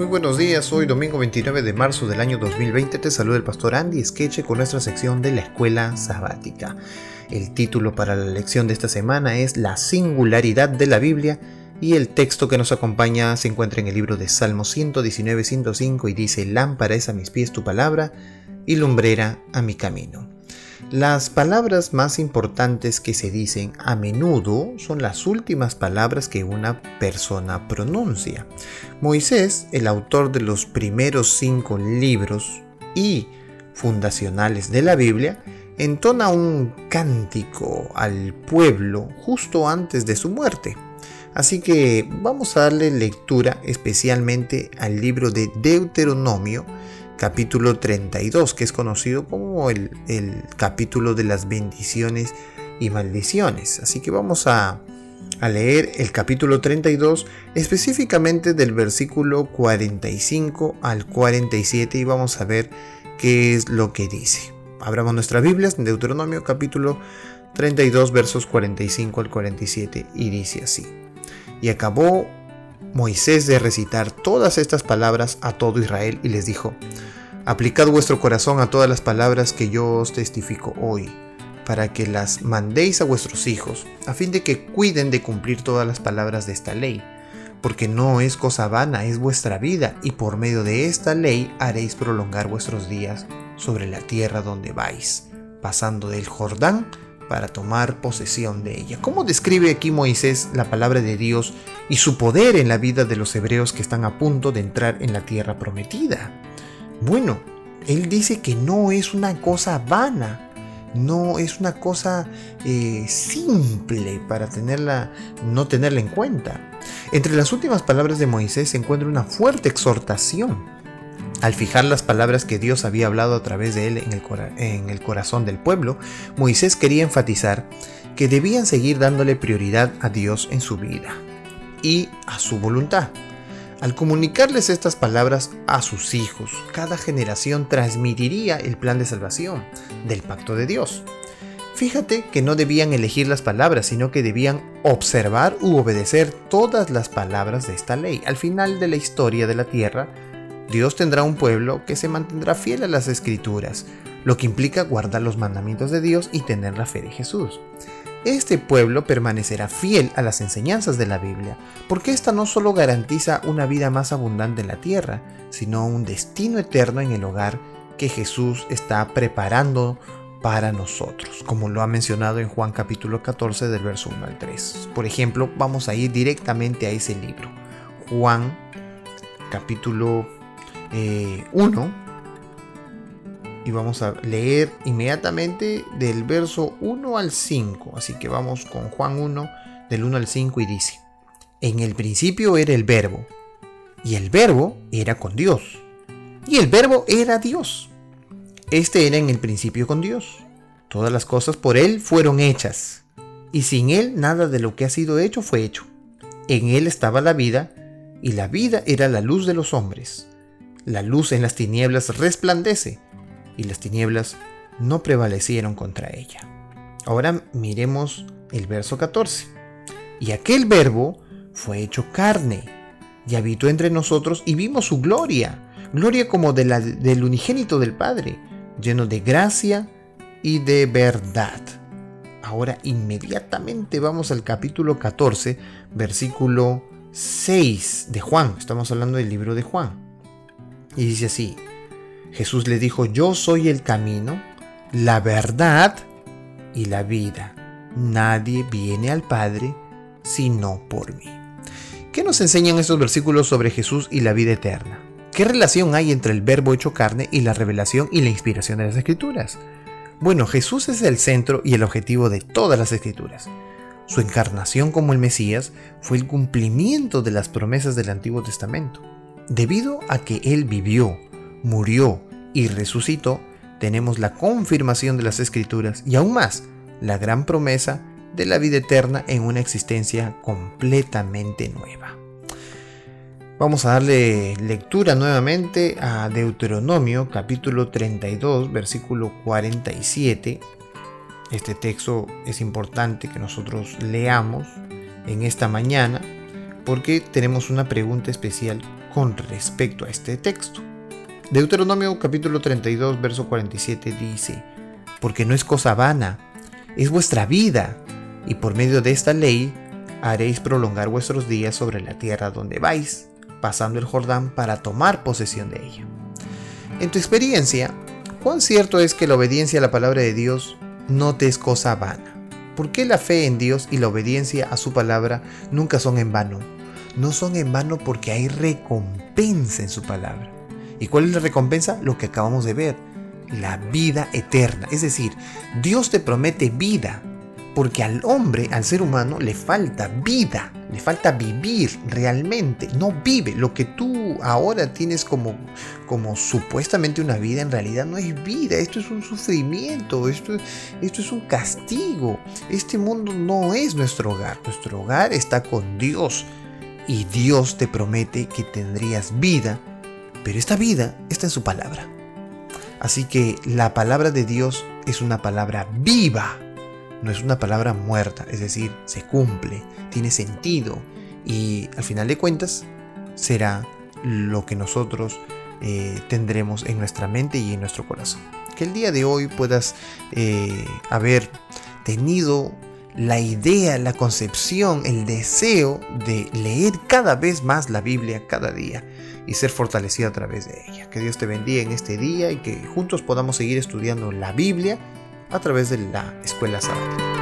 Muy buenos días, hoy domingo 29 de marzo del año 2020 te saluda el pastor Andy Skeche con nuestra sección de la escuela sabática. El título para la lección de esta semana es La singularidad de la Biblia y el texto que nos acompaña se encuentra en el libro de Salmo 119, 105 y dice, Lámpara es a mis pies tu palabra y lumbrera a mi camino. Las palabras más importantes que se dicen a menudo son las últimas palabras que una persona pronuncia. Moisés, el autor de los primeros cinco libros y fundacionales de la Biblia, entona un cántico al pueblo justo antes de su muerte. Así que vamos a darle lectura especialmente al libro de Deuteronomio, capítulo 32, que es conocido como el, capítulo de las bendiciones y maldiciones. Así que vamos a, a leer el capítulo 32, específicamente del versículo 45 al 47 y vamos a ver qué es lo que dice. Abramos nuestras Biblias en Deuteronomio capítulo 32 versos 45 al 47 y dice así. Y acabó Moisés de recitar todas estas palabras a todo Israel y les dijo, Aplicad vuestro corazón a todas las palabras que yo os testifico hoy, para que las mandéis a vuestros hijos, a fin de que cuiden de cumplir todas las palabras de esta ley, porque no es cosa vana, es vuestra vida, y por medio de esta ley haréis prolongar vuestros días sobre la tierra donde vais, pasando del Jordán para tomar posesión de ella. ¿Cómo describe aquí Moisés la palabra de Dios y su poder en la vida de los hebreos que están a punto de entrar en la tierra prometida? Bueno, él dice que no es una cosa vana, no es una cosa eh, simple para tenerla, no tenerla en cuenta. Entre las últimas palabras de Moisés se encuentra una fuerte exhortación al fijar las palabras que Dios había hablado a través de él en el, en el, corazón del pueblo, Moisés quería enfatizar que debían seguir dándole prioridad a Dios en su vida y a su voluntad. Al comunicarles estas palabras a sus hijos, cada generación transmitiría el plan de salvación del pacto de Dios. Fíjate que no debían elegir las palabras, sino que debían observar u obedecer todas las palabras de esta ley. Al final de la historia de la tierra, Dios tendrá un pueblo que se mantendrá fiel a las escrituras, lo que implica guardar los mandamientos de Dios y tener la fe de Jesús. Este pueblo permanecerá fiel a las enseñanzas de la Biblia, porque esta no solo garantiza una vida más abundante en la tierra, sino un destino eterno en el hogar que Jesús está preparando para nosotros, como lo ha mencionado en Juan capítulo 14 del verso 1 al 3. Por ejemplo, vamos a ir directamente a ese libro. Juan capítulo 1 eh, y vamos a leer inmediatamente del verso 1 al 5. Así que vamos con Juan 1 del 1 al 5 y dice, en el principio era el verbo y el verbo era con Dios y el verbo era Dios. Este era en el principio con Dios. Todas las cosas por Él fueron hechas y sin Él nada de lo que ha sido hecho fue hecho. En Él estaba la vida y la vida era la luz de los hombres. La luz en las tinieblas resplandece, y las tinieblas no prevalecieron contra ella. Ahora miremos el verso 14. Y aquel verbo fue hecho carne, y habitó entre nosotros, y vimos su gloria, gloria como de la, del unigénito del Padre, lleno de gracia y de verdad. Ahora inmediatamente vamos al capítulo 14, versículo 6 de Juan. Estamos hablando del libro de Juan. Y dice así, Jesús le dijo, yo soy el camino, la verdad y la vida. Nadie viene al Padre sino por mí. ¿Qué nos enseñan estos versículos sobre Jesús y la vida eterna? ¿Qué relación hay entre el verbo hecho carne y la revelación y la inspiración de las escrituras? Bueno, Jesús es el centro y el objetivo de todas las escrituras. Su encarnación como el Mesías fue el cumplimiento de las promesas del Antiguo Testamento. Debido a que Él vivió, murió y resucitó, tenemos la confirmación de las escrituras y aún más, la gran promesa de la vida eterna en una existencia completamente nueva. Vamos a darle lectura nuevamente a Deuteronomio capítulo 32 versículo 47. Este texto es importante que nosotros leamos en esta mañana porque tenemos una pregunta especial con respecto a este texto. Deuteronomio capítulo 32, verso 47 dice, porque no es cosa vana, es vuestra vida, y por medio de esta ley haréis prolongar vuestros días sobre la tierra donde vais, pasando el Jordán para tomar posesión de ella. En tu experiencia, ¿cuán cierto es que la obediencia a la palabra de Dios no te es cosa vana? ¿Por qué la fe en Dios y la obediencia a su palabra nunca son en vano? No son en vano porque hay recompensa en su palabra. ¿Y cuál es la recompensa? Lo que acabamos de ver, la vida eterna. Es decir, Dios te promete vida, porque al hombre, al ser humano, le falta vida, le falta vivir realmente. No vive. Lo que tú ahora tienes como, como supuestamente una vida, en realidad no es vida. Esto es un sufrimiento, esto, esto es un castigo. Este mundo no es nuestro hogar. Nuestro hogar está con Dios. Y Dios te promete que tendrías vida pero esta vida está en su palabra. Así que la palabra de Dios es una palabra viva, no es una palabra muerta, es decir, se cumple, tiene sentido y al final de cuentas será lo que nosotros eh, tendremos en nuestra mente y en nuestro corazón. Que el día de hoy puedas eh, haber tenido la idea, la concepción, el deseo de leer cada vez más la Biblia cada día y ser fortalecido a través de ella. Que Dios te bendiga en este día y que juntos podamos seguir estudiando la Biblia a través de la escuela sabática.